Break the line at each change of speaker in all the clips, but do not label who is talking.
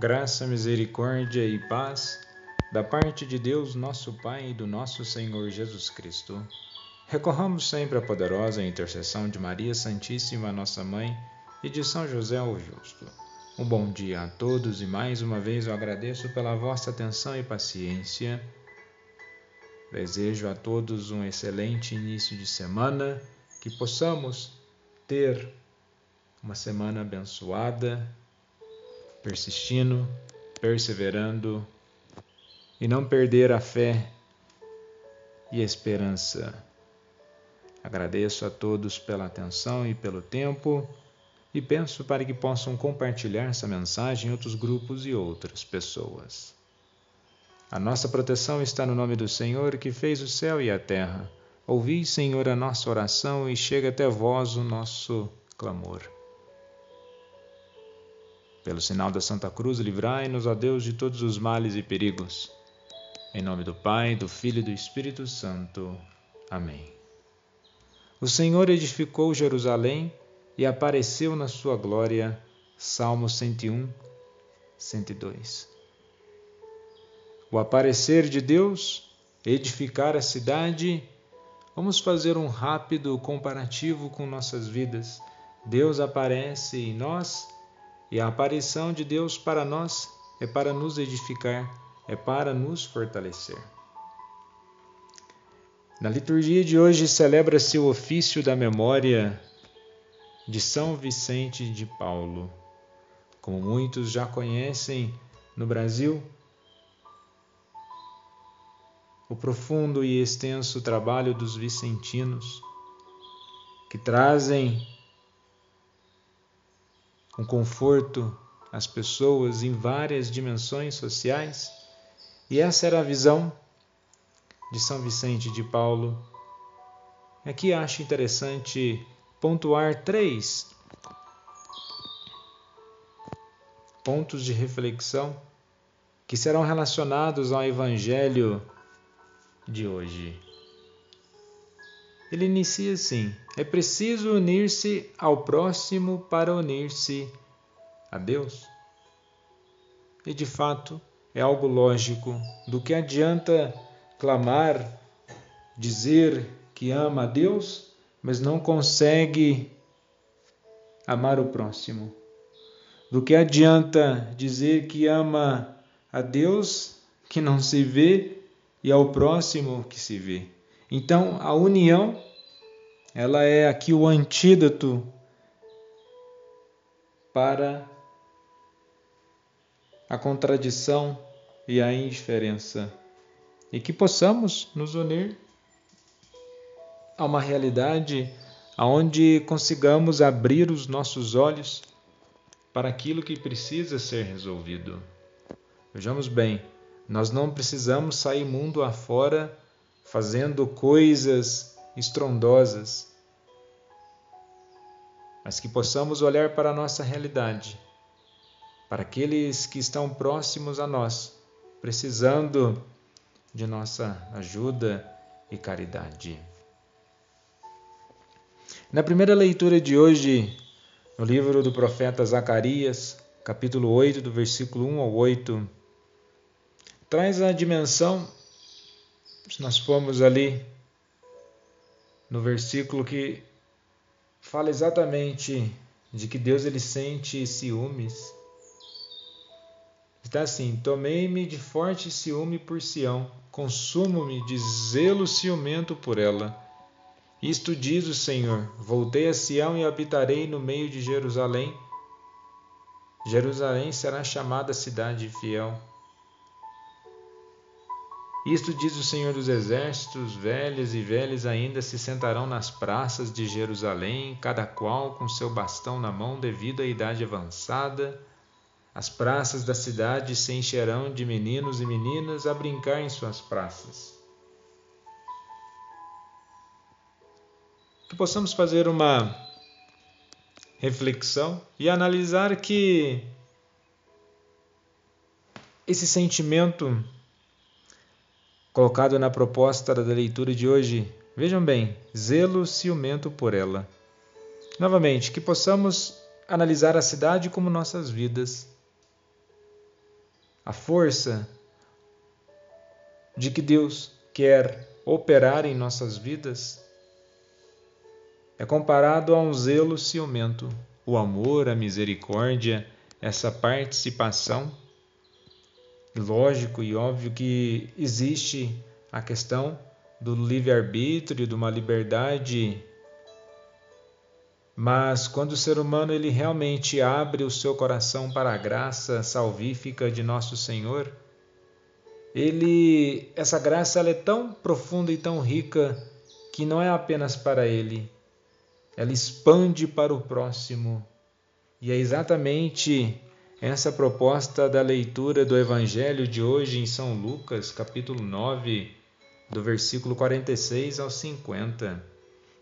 graça, misericórdia e paz da parte de Deus, nosso Pai e do nosso Senhor Jesus Cristo. Recorramos sempre à poderosa intercessão de Maria Santíssima, nossa Mãe, e de São José o Justo. Um bom dia a todos e mais uma vez eu agradeço pela vossa atenção e paciência. Desejo a todos um excelente início de semana, que possamos ter uma semana abençoada, persistindo, perseverando e não perder a fé e a esperança. Agradeço a todos pela atenção e pelo tempo e penso para que possam compartilhar essa mensagem em outros grupos e outras pessoas. A nossa proteção está no nome do Senhor que fez o céu e a terra. Ouvi, Senhor, a nossa oração e chega até vós o nosso clamor. Pelo sinal da Santa Cruz, livrai-nos, ó Deus, de todos os males e perigos. Em nome do Pai, do Filho e do Espírito Santo. Amém. O Senhor edificou Jerusalém e apareceu na sua glória. Salmo 101, 102. O aparecer de Deus, edificar a cidade. Vamos fazer um rápido comparativo com nossas vidas. Deus aparece em nós e a aparição de Deus para nós é para nos edificar, é para nos fortalecer. Na liturgia de hoje celebra-se o ofício da memória de São Vicente de Paulo. Como muitos já conhecem no Brasil, o profundo e extenso trabalho dos vicentinos, que trazem um conforto às pessoas em várias dimensões sociais. E essa era a visão de São Vicente de Paulo. Aqui acho interessante pontuar três pontos de reflexão que serão relacionados ao Evangelho de hoje. Ele inicia assim: é preciso unir-se ao próximo para unir-se a Deus. E de fato é algo lógico. Do que adianta clamar, dizer que ama a Deus, mas não consegue amar o próximo? Do que adianta dizer que ama a Deus que não se vê e ao próximo que se vê? Então, a união, ela é aqui o antídoto para a contradição e a indiferença. E que possamos nos unir a uma realidade onde consigamos abrir os nossos olhos para aquilo que precisa ser resolvido. Vejamos bem, nós não precisamos sair mundo afora fazendo coisas estrondosas, mas que possamos olhar para a nossa realidade, para aqueles que estão próximos a nós, precisando de nossa ajuda e caridade. Na primeira leitura de hoje, no livro do profeta Zacarias, capítulo 8, do versículo 1 ao 8, traz a dimensão se nós formos ali no versículo que fala exatamente de que Deus ele sente ciúmes. Está assim: Tomei-me de forte ciúme por Sião, consumo-me de zelo ciumento por ela. Isto diz o Senhor: Voltei a Sião e habitarei no meio de Jerusalém. Jerusalém será chamada cidade fiel. Isto diz o Senhor dos Exércitos: velhos e velhos ainda se sentarão nas praças de Jerusalém, cada qual com seu bastão na mão, devido à idade avançada. As praças da cidade se encherão de meninos e meninas a brincar em suas praças. Que possamos fazer uma reflexão e analisar que esse sentimento colocado na proposta da leitura de hoje. Vejam bem, zelo ciumento por ela. Novamente, que possamos analisar a cidade como nossas vidas. A força de que Deus quer operar em nossas vidas é comparado a um zelo ciumento, o amor, a misericórdia, essa participação. Lógico e óbvio que existe a questão do livre-arbítrio, de uma liberdade mas quando o ser humano ele realmente abre o seu coração para a graça salvífica de nosso Senhor, ele essa graça ela é tão profunda e tão rica que não é apenas para ele, ela expande para o próximo. E é exatamente essa proposta da leitura do evangelho de hoje em São Lucas, capítulo 9, do versículo 46 ao 50,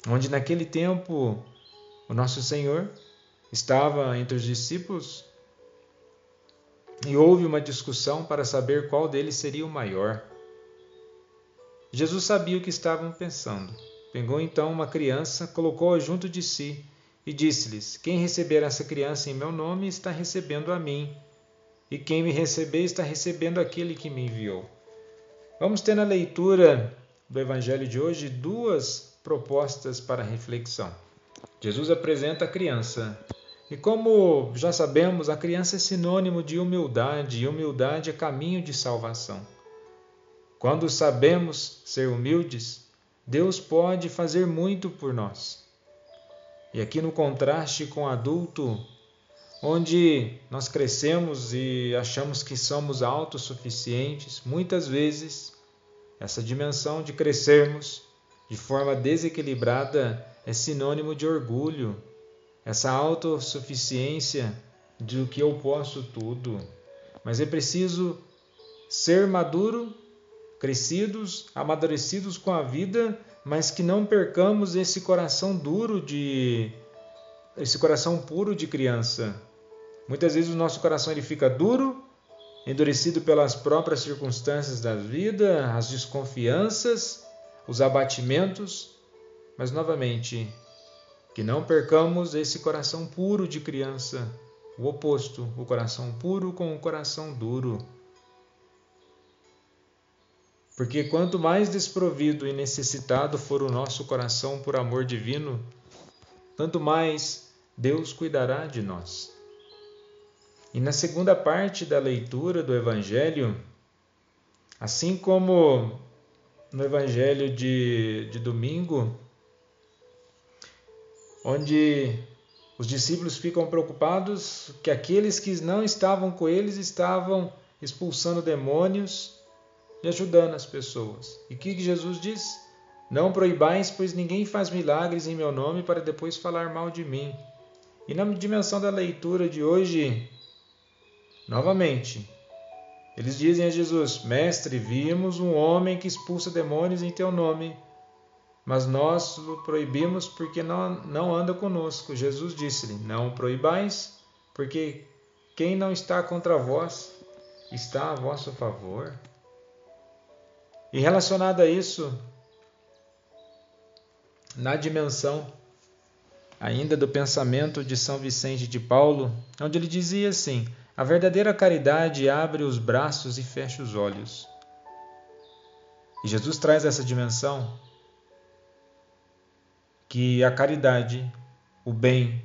onde naquele tempo o nosso Senhor estava entre os discípulos e houve uma discussão para saber qual deles seria o maior. Jesus sabia o que estavam pensando. Pegou então uma criança, colocou-a junto de si e disse-lhes: Quem receber essa criança em meu nome está recebendo a mim, e quem me receber está recebendo aquele que me enviou. Vamos ter na leitura do Evangelho de hoje duas propostas para reflexão. Jesus apresenta a criança. E como já sabemos, a criança é sinônimo de humildade, e humildade é caminho de salvação. Quando sabemos ser humildes, Deus pode fazer muito por nós. E aqui no contraste com adulto, onde nós crescemos e achamos que somos autossuficientes, muitas vezes essa dimensão de crescermos de forma desequilibrada é sinônimo de orgulho, essa autossuficiência de que eu posso tudo. Mas é preciso ser maduro, crescidos, amadurecidos com a vida, mas que não percamos esse coração duro de esse coração puro de criança. Muitas vezes o nosso coração ele fica duro, endurecido pelas próprias circunstâncias da vida, as desconfianças, os abatimentos, mas novamente, que não percamos esse coração puro de criança, o oposto, o coração puro com o coração duro. Porque quanto mais desprovido e necessitado for o nosso coração por amor divino, tanto mais Deus cuidará de nós. E na segunda parte da leitura do Evangelho, assim como no Evangelho de, de domingo, onde os discípulos ficam preocupados que aqueles que não estavam com eles estavam expulsando demônios e ajudando as pessoas. E o que Jesus diz? Não proibais, pois ninguém faz milagres em meu nome para depois falar mal de mim. E na dimensão da leitura de hoje, novamente, eles dizem a Jesus: Mestre, vimos um homem que expulsa demônios em teu nome mas nós o proibimos porque não, não anda conosco. Jesus disse-lhe: Não o proibais, porque quem não está contra vós está a vosso favor. E relacionado a isso, na dimensão ainda do pensamento de São Vicente de Paulo, onde ele dizia assim: A verdadeira caridade abre os braços e fecha os olhos. E Jesus traz essa dimensão que a caridade, o bem,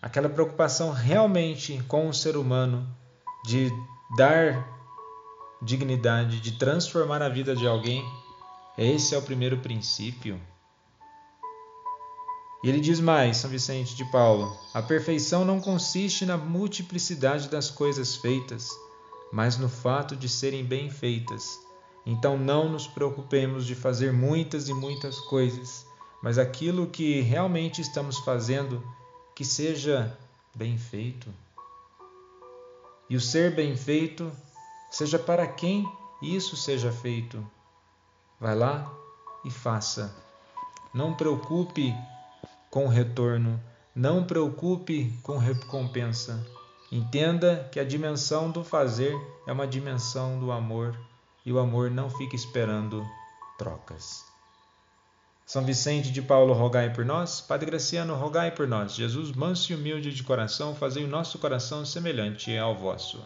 aquela preocupação realmente com o ser humano de dar dignidade, de transformar a vida de alguém, esse é o primeiro princípio. E ele diz mais, São Vicente de Paulo: a perfeição não consiste na multiplicidade das coisas feitas, mas no fato de serem bem feitas. Então não nos preocupemos de fazer muitas e muitas coisas, mas aquilo que realmente estamos fazendo que seja bem feito. E o ser bem feito seja para quem isso seja feito. Vai lá e faça. Não preocupe com retorno, não preocupe com recompensa. Entenda que a dimensão do fazer é uma dimensão do amor e o amor não fica esperando trocas. São Vicente de Paulo, rogai por nós. Padre Graciano, rogai por nós. Jesus, manso e humilde de coração, fazei o nosso coração semelhante ao vosso.